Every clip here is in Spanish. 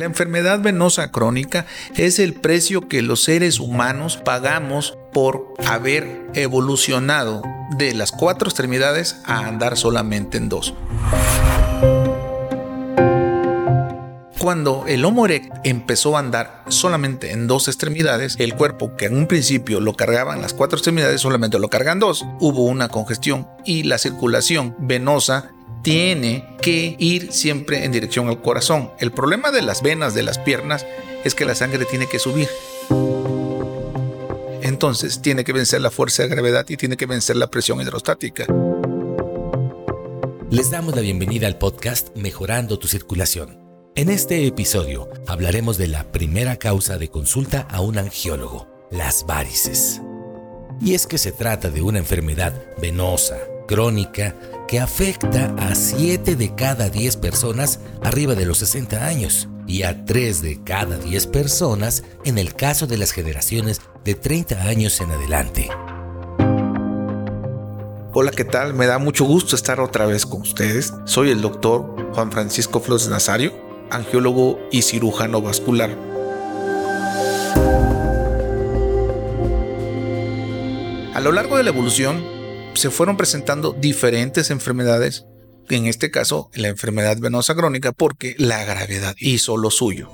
La enfermedad venosa crónica es el precio que los seres humanos pagamos por haber evolucionado de las cuatro extremidades a andar solamente en dos. Cuando el Homo erectus empezó a andar solamente en dos extremidades, el cuerpo que en un principio lo cargaba en las cuatro extremidades solamente lo cargan dos, hubo una congestión y la circulación venosa tiene que ir siempre en dirección al corazón. El problema de las venas de las piernas es que la sangre tiene que subir. Entonces tiene que vencer la fuerza de gravedad y tiene que vencer la presión hidrostática. Les damos la bienvenida al podcast Mejorando tu Circulación. En este episodio hablaremos de la primera causa de consulta a un angiólogo, las varices. Y es que se trata de una enfermedad venosa, crónica, que afecta a 7 de cada 10 personas arriba de los 60 años y a 3 de cada 10 personas en el caso de las generaciones de 30 años en adelante. Hola, ¿qué tal? Me da mucho gusto estar otra vez con ustedes. Soy el doctor Juan Francisco Flores Nazario, angiólogo y cirujano vascular. A lo largo de la evolución, se fueron presentando diferentes enfermedades, en este caso la enfermedad venosa crónica, porque la gravedad hizo lo suyo.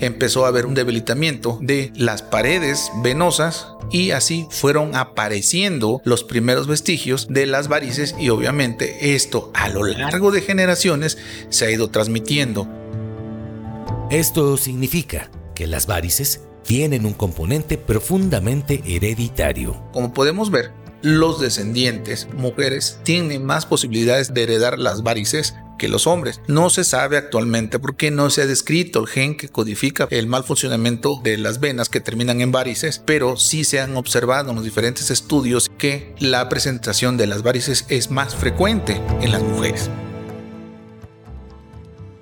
Empezó a haber un debilitamiento de las paredes venosas y así fueron apareciendo los primeros vestigios de las varices y obviamente esto a lo largo de generaciones se ha ido transmitiendo. Esto significa que las varices tienen un componente profundamente hereditario. Como podemos ver, los descendientes, mujeres, tienen más posibilidades de heredar las varices que los hombres. No se sabe actualmente por qué no se ha descrito el gen que codifica el mal funcionamiento de las venas que terminan en varices, pero sí se han observado en los diferentes estudios que la presentación de las varices es más frecuente en las mujeres.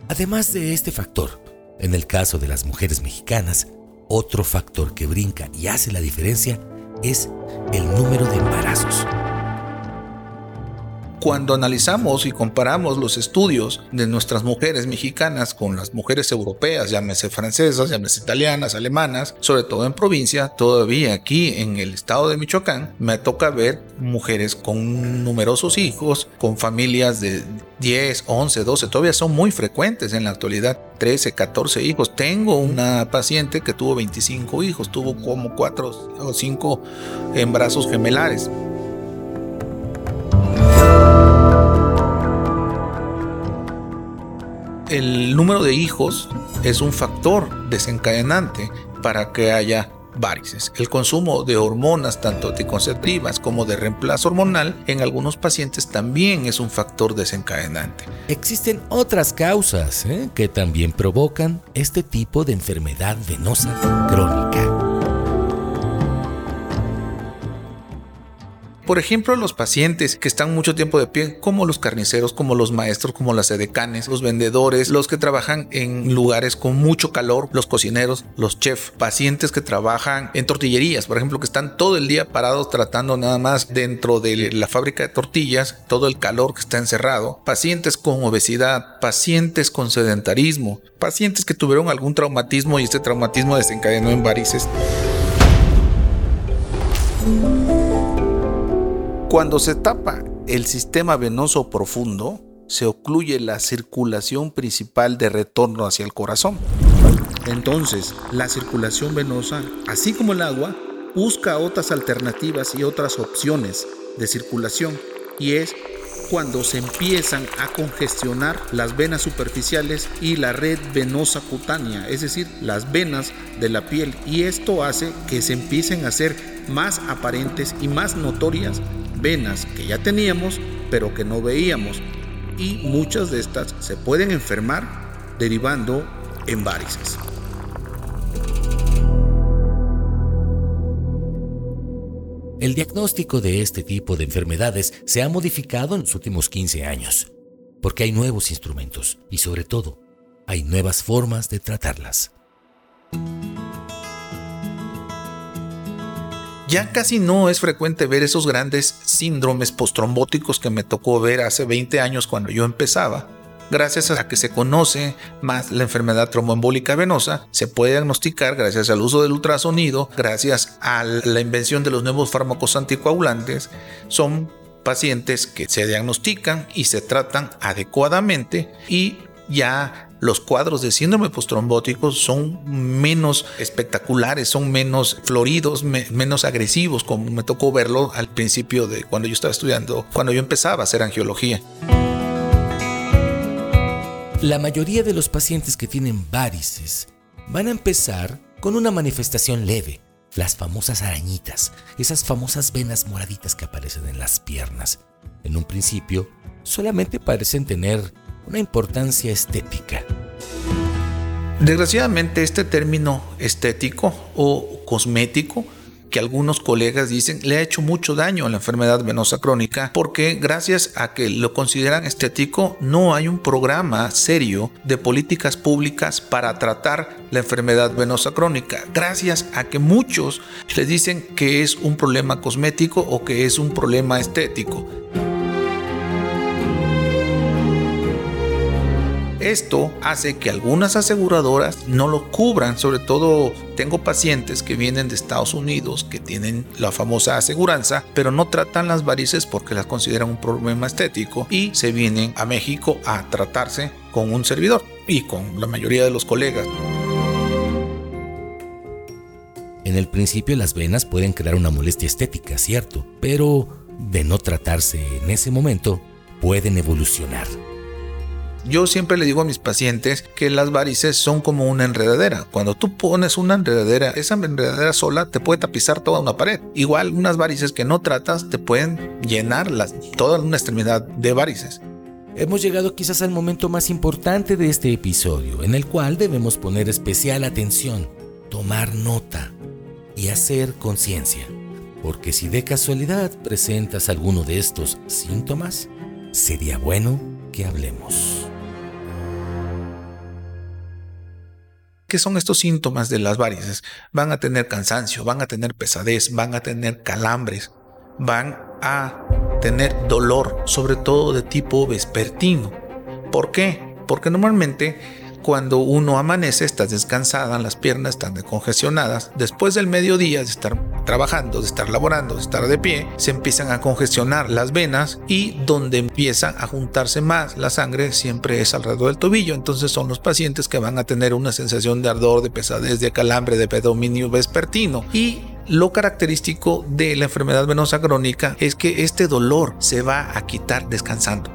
Además de este factor, en el caso de las mujeres mexicanas, otro factor que brinca y hace la diferencia es el número de embarazos. Cuando analizamos y comparamos los estudios de nuestras mujeres mexicanas con las mujeres europeas, llámese francesas, llámese italianas, alemanas, sobre todo en provincia, todavía aquí en el estado de Michoacán, me toca ver mujeres con numerosos hijos, con familias de 10, 11, 12, todavía son muy frecuentes en la actualidad, 13, 14 hijos. Tengo una paciente que tuvo 25 hijos, tuvo como 4 o 5 embarazos gemelares. El número de hijos es un factor desencadenante para que haya varices. El consumo de hormonas, tanto anticonceptivas como de reemplazo hormonal, en algunos pacientes también es un factor desencadenante. Existen otras causas ¿eh? que también provocan este tipo de enfermedad venosa crónica. Por ejemplo, los pacientes que están mucho tiempo de pie, como los carniceros, como los maestros, como las edecanes, los vendedores, los que trabajan en lugares con mucho calor, los cocineros, los chefs, pacientes que trabajan en tortillerías, por ejemplo, que están todo el día parados tratando nada más dentro de la fábrica de tortillas, todo el calor que está encerrado, pacientes con obesidad, pacientes con sedentarismo, pacientes que tuvieron algún traumatismo y este traumatismo desencadenó en varices. Cuando se tapa el sistema venoso profundo, se ocluye la circulación principal de retorno hacia el corazón. Entonces, la circulación venosa, así como el agua, busca otras alternativas y otras opciones de circulación y es cuando se empiezan a congestionar las venas superficiales y la red venosa cutánea, es decir, las venas de la piel y esto hace que se empiecen a hacer más aparentes y más notorias venas que ya teníamos pero que no veíamos y muchas de estas se pueden enfermar derivando en varices. El diagnóstico de este tipo de enfermedades se ha modificado en los últimos 15 años, porque hay nuevos instrumentos y sobre todo hay nuevas formas de tratarlas. Ya casi no es frecuente ver esos grandes síndromes postrombóticos que me tocó ver hace 20 años cuando yo empezaba. Gracias a que se conoce más la enfermedad tromboembólica venosa, se puede diagnosticar gracias al uso del ultrasonido, gracias a la invención de los nuevos fármacos anticoagulantes, son pacientes que se diagnostican y se tratan adecuadamente y ya los cuadros de síndrome postrombótico son menos espectaculares, son menos floridos, menos agresivos, como me tocó verlo al principio de cuando yo estaba estudiando, cuando yo empezaba a hacer angiología. La mayoría de los pacientes que tienen varices van a empezar con una manifestación leve, las famosas arañitas, esas famosas venas moraditas que aparecen en las piernas. En un principio, solamente parecen tener una importancia estética. Desgraciadamente este término estético o cosmético que algunos colegas dicen le ha hecho mucho daño a la enfermedad venosa crónica porque gracias a que lo consideran estético no hay un programa serio de políticas públicas para tratar la enfermedad venosa crónica. Gracias a que muchos le dicen que es un problema cosmético o que es un problema estético. Esto hace que algunas aseguradoras no lo cubran, sobre todo tengo pacientes que vienen de Estados Unidos que tienen la famosa aseguranza, pero no tratan las varices porque las consideran un problema estético y se vienen a México a tratarse con un servidor y con la mayoría de los colegas. En el principio las venas pueden crear una molestia estética, cierto, pero de no tratarse en ese momento, pueden evolucionar. Yo siempre le digo a mis pacientes que las varices son como una enredadera. Cuando tú pones una enredadera, esa enredadera sola te puede tapizar toda una pared. Igual unas varices que no tratas te pueden llenar toda una extremidad de varices. Hemos llegado quizás al momento más importante de este episodio, en el cual debemos poner especial atención, tomar nota y hacer conciencia. Porque si de casualidad presentas alguno de estos síntomas, sería bueno que hablemos. ¿Qué son estos síntomas de las varices? Van a tener cansancio, van a tener pesadez, van a tener calambres, van a tener dolor, sobre todo de tipo vespertino. ¿Por qué? Porque normalmente cuando uno amanece, estás descansada, las piernas están descongestionadas. Después del mediodía de estar trabajando, de estar laborando, de estar de pie, se empiezan a congestionar las venas y donde empieza a juntarse más la sangre siempre es alrededor del tobillo. Entonces son los pacientes que van a tener una sensación de ardor, de pesadez, de calambre, de predominio vespertino. Y lo característico de la enfermedad venosa crónica es que este dolor se va a quitar descansando.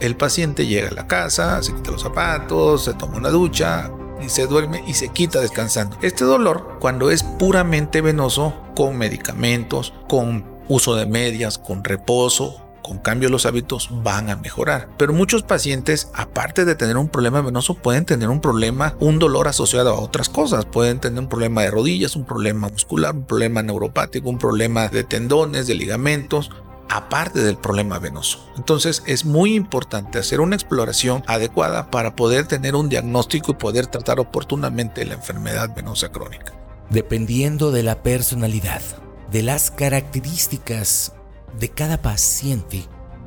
El paciente llega a la casa, se quita los zapatos, se toma una ducha, y se duerme y se quita descansando. Este dolor, cuando es puramente venoso, con medicamentos, con uso de medias, con reposo, con cambio de los hábitos van a mejorar. Pero muchos pacientes, aparte de tener un problema venoso, pueden tener un problema, un dolor asociado a otras cosas. Pueden tener un problema de rodillas, un problema muscular, un problema neuropático, un problema de tendones, de ligamentos, aparte del problema venoso. Entonces es muy importante hacer una exploración adecuada para poder tener un diagnóstico y poder tratar oportunamente la enfermedad venosa crónica. Dependiendo de la personalidad, de las características de cada paciente,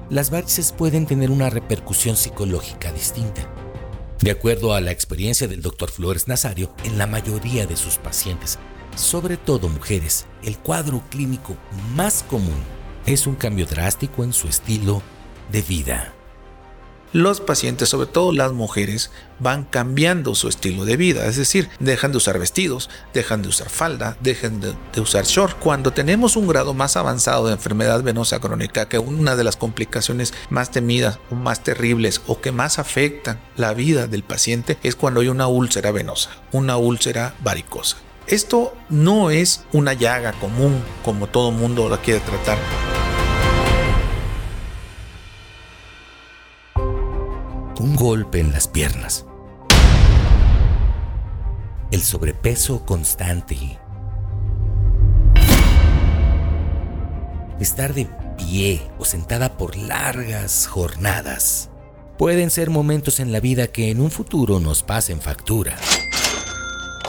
las varices pueden tener una repercusión psicológica distinta. De acuerdo a la experiencia del Dr. Flores Nazario, en la mayoría de sus pacientes, sobre todo mujeres, el cuadro clínico más común es un cambio drástico en su estilo de vida. Los pacientes, sobre todo las mujeres, van cambiando su estilo de vida, es decir, dejan de usar vestidos, dejan de usar falda, dejan de, usar short. Cuando tenemos un grado más avanzado de enfermedad venosa crónica, que una de las complicaciones más temidas o más terribles o que más afectan la vida del paciente es cuando hay una úlcera venosa, una úlcera varicosa. Esto no es una llaga común como todo mundo la quiere tratar. Un golpe en las piernas. El sobrepeso constante. Estar de pie o sentada por largas jornadas. Pueden ser momentos en la vida que en un futuro nos pasen factura.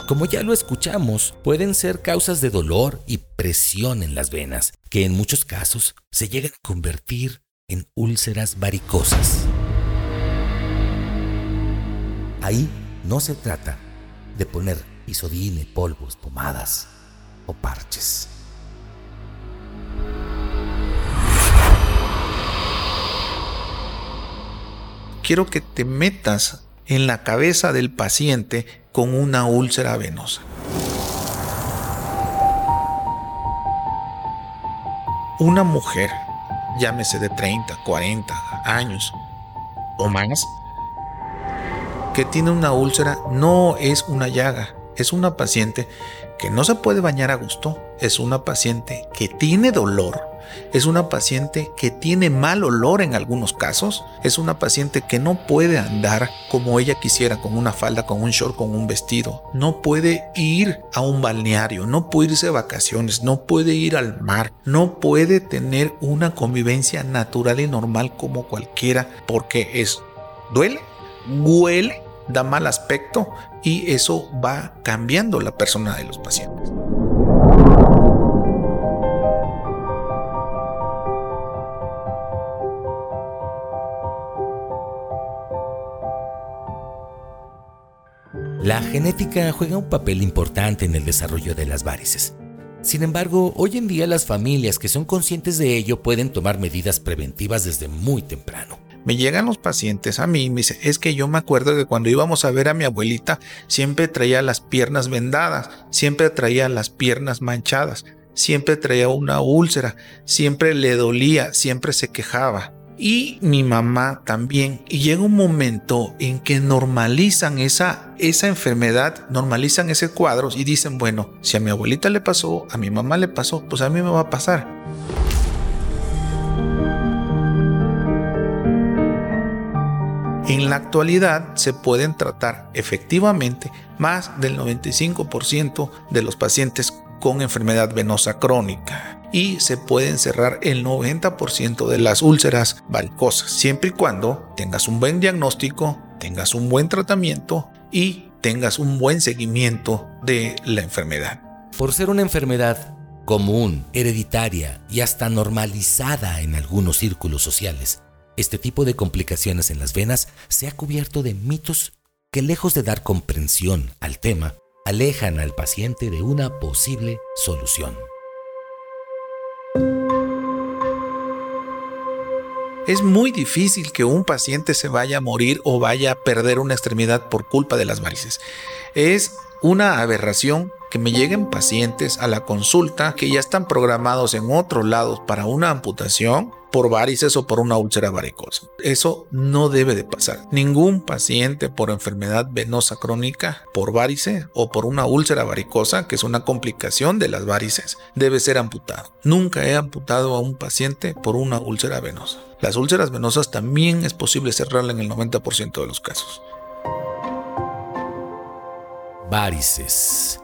Como ya lo escuchamos, pueden ser causas de dolor y presión en las venas, que en muchos casos se llegan a convertir en úlceras varicosas. Ahí no se trata de poner isodine, polvos, pomadas o parches. Quiero que te metas en la cabeza del paciente con una úlcera venosa. Una mujer, llámese de 30, 40 años o más, que tiene una úlcera no es una llaga, es una paciente que no se puede bañar a gusto, es una paciente que tiene dolor, es una paciente que tiene mal olor en algunos casos, es una paciente que no puede andar como ella quisiera con una falda, con un short, con un vestido, no puede ir a un balneario, no puede irse de vacaciones, no puede ir al mar, no puede tener una convivencia natural y normal como cualquiera porque es duele, huele, da mal aspecto y eso va cambiando la persona de los pacientes. La genética juega un papel importante en el desarrollo de las varices. Sin embargo, hoy en día las familias que son conscientes de ello pueden tomar medidas preventivas desde muy temprano. Me llegan los pacientes a mí y me dicen, es que yo me acuerdo que cuando íbamos a ver a mi abuelita siempre traía las piernas vendadas, siempre traía las piernas manchadas, siempre traía una úlcera, siempre le dolía, siempre se quejaba y mi mamá también. Y llega un momento en que normalizan esa, esa enfermedad, normalizan ese cuadro y dicen, bueno, si a mi abuelita le pasó, a mi mamá le pasó, pues a mí me va a pasar. En la actualidad se pueden tratar efectivamente más del 95% de los pacientes con enfermedad venosa crónica y se pueden cerrar el 90% de las úlceras varicosas, siempre y cuando tengas un buen diagnóstico, tengas un buen tratamiento y tengas un buen seguimiento de la enfermedad. Por ser una enfermedad común, hereditaria y hasta normalizada en algunos círculos sociales, este tipo de complicaciones en las venas se ha cubierto de mitos que lejos de dar comprensión al tema, alejan al paciente de una posible solución. Es muy difícil que un paciente se vaya a morir o vaya a perder una extremidad por culpa de las varices. Es una aberración que me lleguen pacientes a la consulta que ya están programados en otros lados para una amputación por varices o por una úlcera varicosa. Eso no debe de pasar. Ningún paciente por enfermedad venosa crónica, por varice o por una úlcera varicosa, que es una complicación de las varices, debe ser amputado. Nunca he amputado a un paciente por una úlcera venosa. Las úlceras venosas también es posible cerrarla en el 90% de los casos. Varices.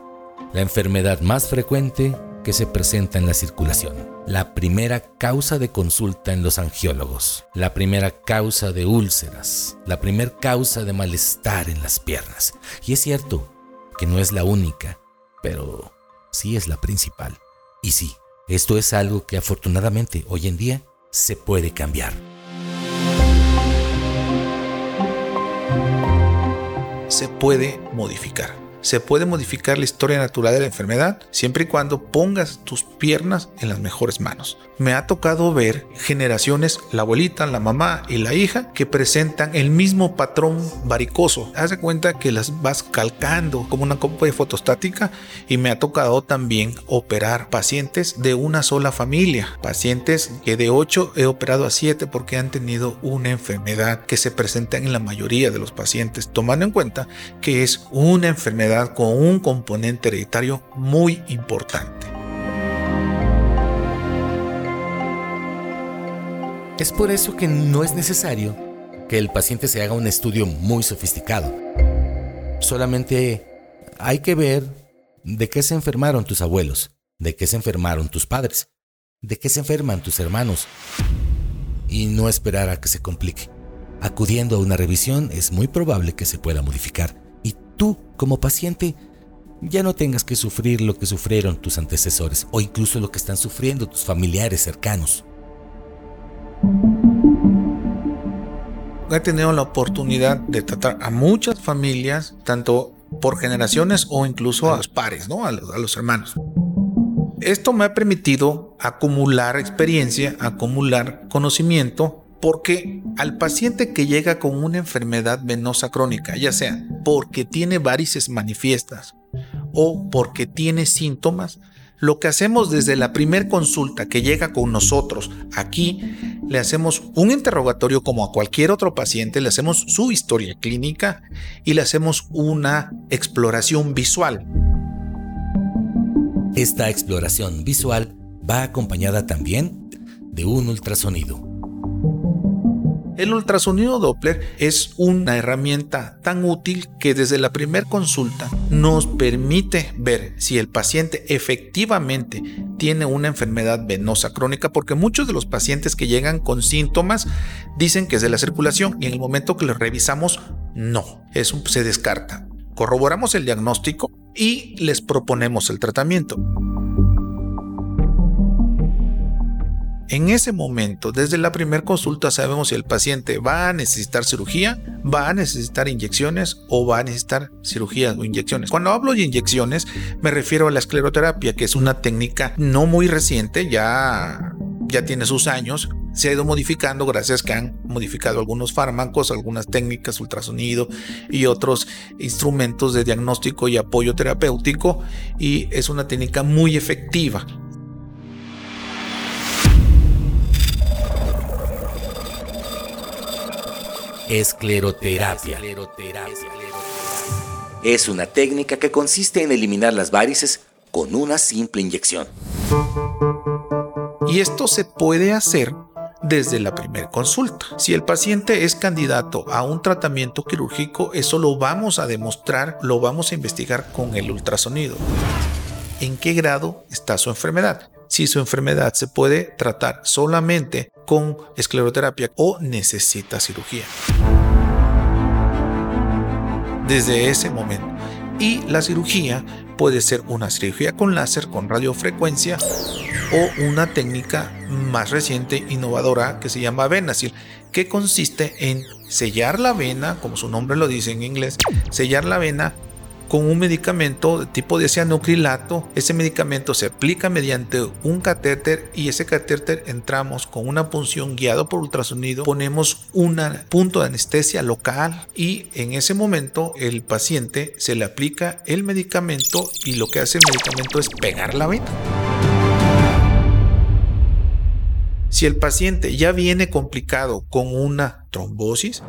La enfermedad más frecuente que se presenta en la circulación. La primera causa de consulta en los angiólogos. La primera causa de úlceras. La primera causa de malestar en las piernas. Y es cierto que no es la única, pero sí es la principal. Y sí, esto es algo que afortunadamente hoy en día se puede cambiar. Se puede modificar se puede modificar la historia natural de la enfermedad siempre y cuando pongas tus piernas en las mejores manos. Me ha tocado ver generaciones, la abuelita, la mamá y la hija, que presentan el mismo patrón varicoso. Haz de cuenta que las vas calcando como una copa de fotostática y me ha tocado también operar pacientes de una sola familia. Pacientes que de 8 he operado a 7 porque han tenido una enfermedad que se presenta en la mayoría de los pacientes, tomando en cuenta que es una enfermedad con un componente hereditario muy importante. Es por eso que no es necesario que el paciente se haga un estudio muy sofisticado. Solamente hay que ver de qué se enfermaron tus abuelos, de qué se enfermaron tus padres, de qué se enferman tus hermanos y no esperar a que se complique. Acudiendo a una revisión es muy probable que se pueda modificar tú, como paciente, ya no tengas que sufrir lo que sufrieron tus antecesores o incluso lo que están sufriendo tus familiares cercanos. He tenido la oportunidad de tratar a muchas familias, tanto por generaciones o incluso a los pares, ¿no? a los hermanos. Esto me ha permitido acumular experiencia, acumular conocimiento porque al paciente que llega con una enfermedad venosa crónica, ya sea porque tiene varices manifiestas o porque tiene síntomas, lo que hacemos desde la primer consulta que llega con nosotros aquí, le hacemos un interrogatorio como a cualquier otro paciente, le hacemos su historia clínica y le hacemos una exploración visual. Esta exploración visual va acompañada también de un ultrasonido. El ultrasonido Doppler es una herramienta tan útil que desde la primera consulta nos permite ver si el paciente efectivamente tiene una enfermedad venosa crónica, porque muchos de los pacientes que llegan con síntomas dicen que es de la circulación y en el momento que les revisamos, no, eso se descarta. Corroboramos el diagnóstico y les proponemos el tratamiento. En ese momento, desde la primera consulta, sabemos si el paciente va a necesitar cirugía, va a necesitar inyecciones o va a necesitar cirugías o inyecciones. Cuando hablo de inyecciones, me refiero a la escleroterapia, que es una técnica no muy reciente, ya, ya tiene sus años, se ha ido modificando gracias que han modificado algunos fármacos, algunas técnicas, ultrasonido y otros instrumentos de diagnóstico y apoyo terapéutico y es una técnica muy efectiva. Escleroterapia. Es una técnica que consiste en eliminar las varices con una simple inyección. Y esto se puede hacer desde la primera consulta. Si el paciente es candidato a un tratamiento quirúrgico, eso lo vamos a demostrar, lo vamos a investigar con el ultrasonido. ¿En qué grado está su enfermedad? Si su enfermedad se puede tratar solamente con escleroterapia o necesita cirugía. Desde ese momento. Y la cirugía puede ser una cirugía con láser, con radiofrecuencia o una técnica más reciente, innovadora, que se llama Venasil, que consiste en sellar la vena, como su nombre lo dice en inglés, sellar la vena con un medicamento de tipo de cianocrilato. Ese medicamento se aplica mediante un catéter y ese catéter entramos con una punción guiado por ultrasonido, ponemos un punto de anestesia local y en ese momento el paciente se le aplica el medicamento y lo que hace el medicamento es pegar la vena. Si el paciente ya viene complicado con una trombosis,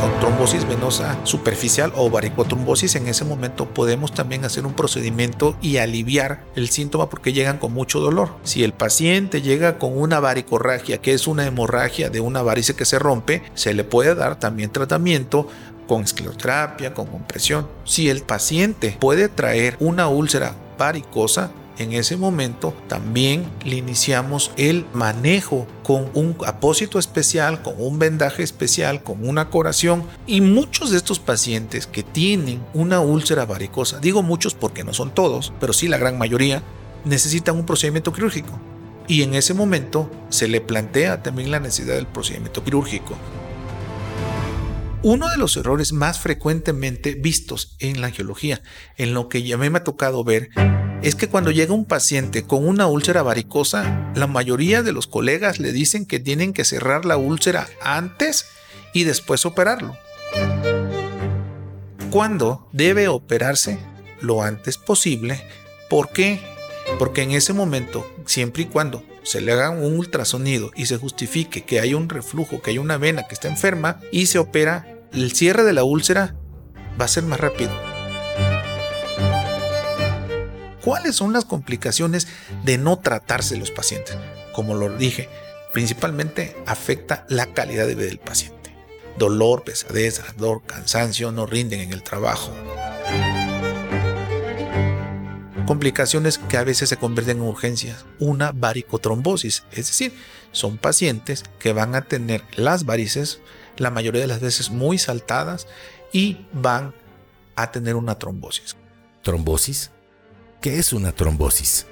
con trombosis venosa superficial o varicotrombosis, en ese momento podemos también hacer un procedimiento y aliviar el síntoma porque llegan con mucho dolor. Si el paciente llega con una varicorragia, que es una hemorragia de una varice que se rompe, se le puede dar también tratamiento con escleroterapia, con compresión. Si el paciente puede traer una úlcera varicosa, en ese momento también le iniciamos el manejo con un apósito especial, con un vendaje especial, con una coración y muchos de estos pacientes que tienen una úlcera varicosa, digo muchos porque no son todos, pero sí la gran mayoría, necesitan un procedimiento quirúrgico. Y en ese momento se le plantea también la necesidad del procedimiento quirúrgico. Uno de los errores más frecuentemente vistos en la angiología, en lo que ya me ha tocado ver, es que cuando llega un paciente con una úlcera varicosa, la mayoría de los colegas le dicen que tienen que cerrar la úlcera antes y después operarlo. Cuando debe operarse lo antes posible. ¿Por qué? Porque en ese momento, siempre y cuando se le haga un ultrasonido y se justifique que hay un reflujo, que hay una vena que está enferma y se opera, el cierre de la úlcera va a ser más rápido ¿Cuáles son las complicaciones de no tratarse los pacientes? Como lo dije, principalmente afecta la calidad de vida del paciente. Dolor, pesadez, ardor, cansancio, no rinden en el trabajo. Complicaciones que a veces se convierten en urgencias. Una varicotrombosis, es decir, son pacientes que van a tener las varices la mayoría de las veces muy saltadas y van a tener una trombosis. ¿Trombosis? ¿Qué es una trombosis?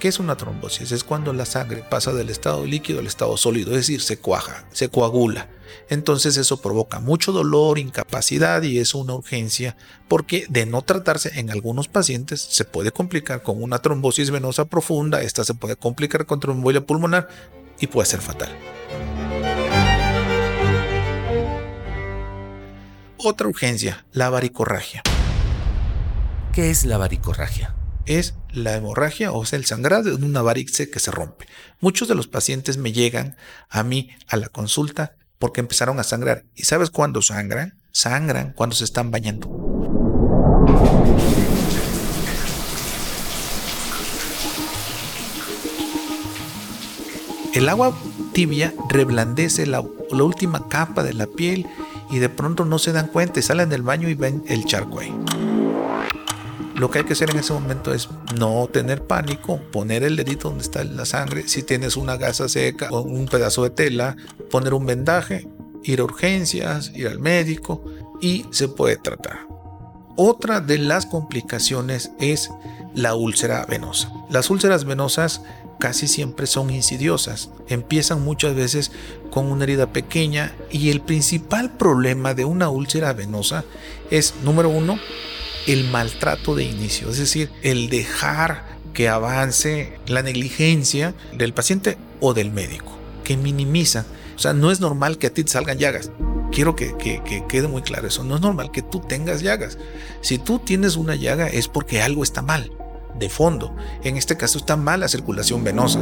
¿Qué es una trombosis? Es cuando la sangre pasa del estado líquido al estado sólido, es decir, se cuaja, se coagula. Entonces eso provoca mucho dolor, incapacidad y es una urgencia porque de no tratarse en algunos pacientes se puede complicar con una trombosis venosa profunda, esta se puede complicar con tromboembolia pulmonar y puede ser fatal. Otra urgencia, la varicorragia. ¿Qué es la varicorragia? Es la hemorragia o sea el sangrado de una varice que se rompe. Muchos de los pacientes me llegan a mí a la consulta porque empezaron a sangrar. ¿Y sabes cuándo sangran? Sangran cuando se están bañando. El agua tibia reblandece la, última capa de la piel y de pronto no se dan cuenta y salen del baño y ven el charco ahí. Lo que hay que hacer en ese momento es no tener pánico, poner el dedito donde está la sangre, si tienes una gasa seca o un pedazo de tela, poner un vendaje, ir a urgencias, ir al médico y se puede tratar. Otra de las complicaciones es la úlcera venosa. Las úlceras venosas casi siempre son insidiosas. Empiezan muchas veces con una herida pequeña y el principal problema de una úlcera venosa es, número uno, el maltrato de inicio, es decir, el dejar que avance la negligencia del paciente o del médico, que minimiza. O sea, no es normal que a ti salgan llagas. Quiero que, que, quede muy claro eso. No es normal que tú tengas llagas. Si tú tienes una llaga es porque algo está mal, de fondo. En este caso está mal la circulación venosa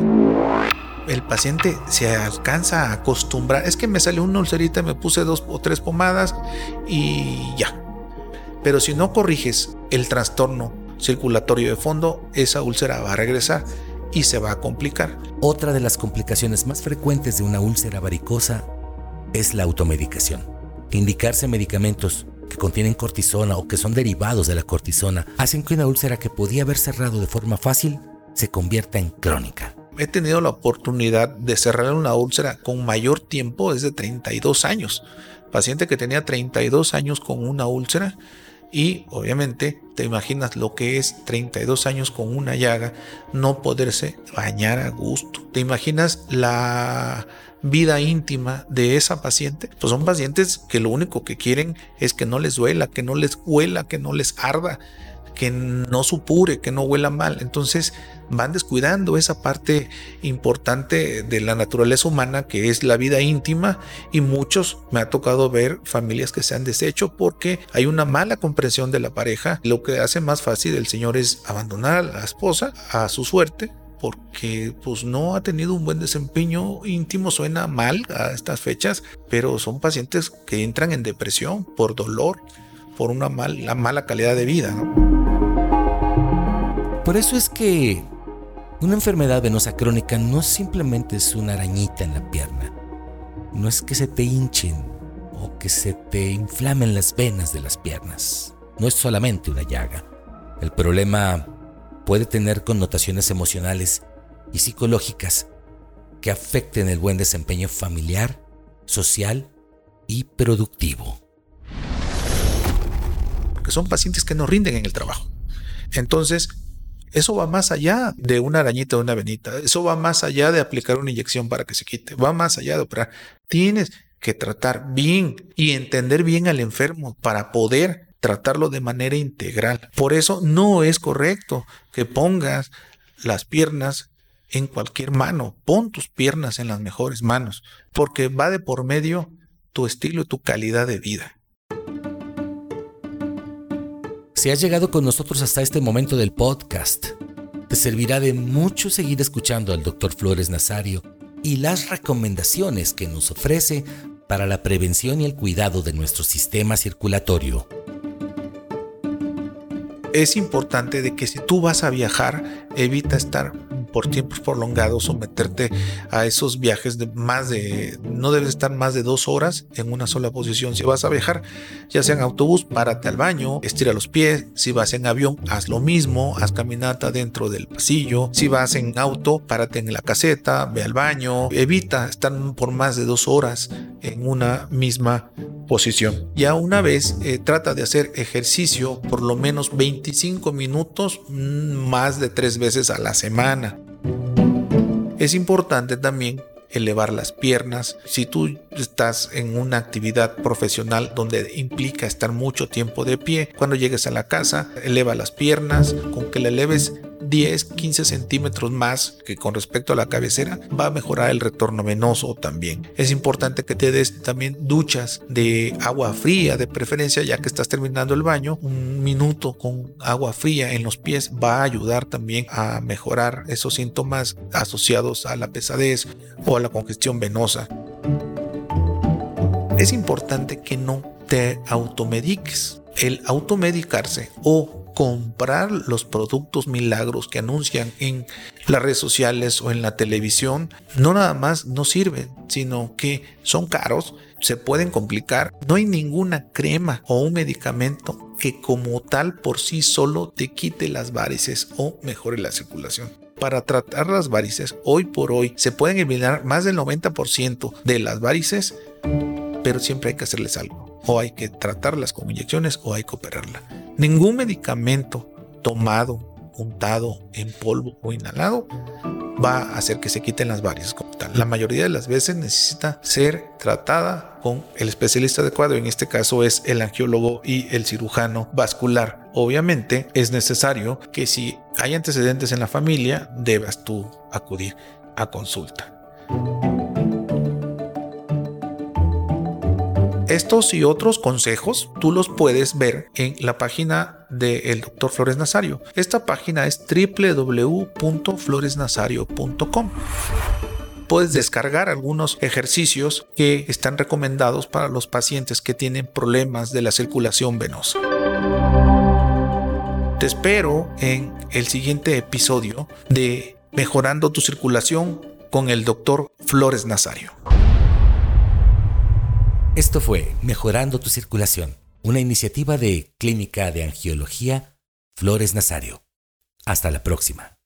el paciente se alcanza a acostumbrar. Es que me salió una ulcerita, me puse dos o tres pomadas y ya. Pero si no corriges el trastorno circulatorio de fondo, esa úlcera va a regresar y se va a complicar. Otra de las complicaciones más frecuentes de una úlcera varicosa es la automedicación. Indicarse medicamentos que contienen cortisona o que son derivados de la cortisona hacen que una úlcera que podía haber cerrado de forma fácil se convierta en crónica. He tenido la oportunidad de cerrar una úlcera con mayor tiempo desde 32 años. Paciente que tenía 32 años con una úlcera y obviamente te imaginas lo que es 32 años con una llaga, no poderse bañar a gusto. ¿Te imaginas la vida íntima de esa paciente? Pues son pacientes que lo único que quieren es que no les duela, que no les huela, que no les arda que no supure, que no huela mal. Entonces van descuidando esa parte importante de la naturaleza humana que es la vida íntima y muchos me ha tocado ver familias que se han deshecho porque hay una mala comprensión de la pareja. Lo que hace más fácil el señor es abandonar a la esposa a su suerte porque pues no ha tenido un buen desempeño íntimo, suena mal a estas fechas, pero son pacientes que entran en depresión por dolor, por una mala calidad de vida. Por eso es que una enfermedad venosa crónica no simplemente es una arañita en la pierna. No es que se te hinchen o que se te inflamen las venas de las piernas. No es solamente una llaga. El problema puede tener connotaciones emocionales y psicológicas que afecten el buen desempeño familiar, social y productivo. Porque son pacientes que no rinden en el trabajo. Entonces, eso va más allá de una arañita o una venita. Eso va más allá de aplicar una inyección para que se quite. Va más allá de operar. Tienes que tratar bien y entender bien al enfermo para poder tratarlo de manera integral. Por eso no es correcto que pongas las piernas en cualquier mano. Pon tus piernas en las mejores manos, porque va de por medio tu estilo y tu calidad de vida. Si has llegado con nosotros hasta este momento del podcast, te servirá de mucho seguir escuchando al Dr. Flores Nazario y las recomendaciones que nos ofrece para la prevención y el cuidado de nuestro sistema circulatorio. Es importante de que si tú vas a viajar, evita estar por tiempos prolongados someterte a esos viajes de más de, no debes estar más de dos horas en una sola posición. Si vas a viajar, ya sea en autobús, párate al baño, estira los pies. Si vas en avión, haz lo mismo, haz caminata dentro del pasillo. Si vas en auto, párate en la caseta, ve al baño. Evita estar por más de dos horas en una misma posición. Ya una vez eh, trata de hacer ejercicio por lo menos 25 minutos mm, más de tres veces a la semana. Es importante también elevar las piernas. Si tú estás en una actividad profesional donde implica estar mucho tiempo de pie, cuando llegues a la casa, eleva las piernas, con que le eleves 10, 15 centímetros más que con respecto a la cabecera, va a mejorar el retorno venoso también. Es importante que te des también duchas de agua fría, de preferencia, ya que estás terminando el baño, un minuto con agua fría en los pies va a ayudar también a mejorar esos síntomas asociados a la pesadez o a la congestión venosa. Es importante que no te automediques. El automedicarse o comprar los productos milagros que anuncian en las redes sociales o en la televisión, no nada más no sirven, sino que son caros, se pueden complicar. No hay ninguna crema o un medicamento que como tal por sí solo te quite las varices o mejore la circulación. Para tratar las varices, hoy por hoy se pueden eliminar más del 90% de las varices, pero siempre hay que hacerles algo. O hay que tratarlas con inyecciones o hay que operarla. Ningún medicamento tomado, untado en polvo o inhalado va a hacer que se quiten las varices. La mayoría de las veces necesita ser tratada con el especialista adecuado, en este caso es el angiólogo y el cirujano vascular. Obviamente es necesario que si hay antecedentes en la familia, debas tú acudir a consulta. Estos y otros consejos tú los puedes ver en la página del Dr. Flores Nazario. Esta página es www.floresnazario.com puedes descargar algunos ejercicios que están recomendados para los pacientes que tienen problemas de la circulación venosa. Te espero en el siguiente episodio de Mejorando tu circulación con el Dr. Flores Nazario. Esto fue Mejorando tu Circulación, una iniciativa de Clínica de Angiología Flores Nazario. Hasta la próxima.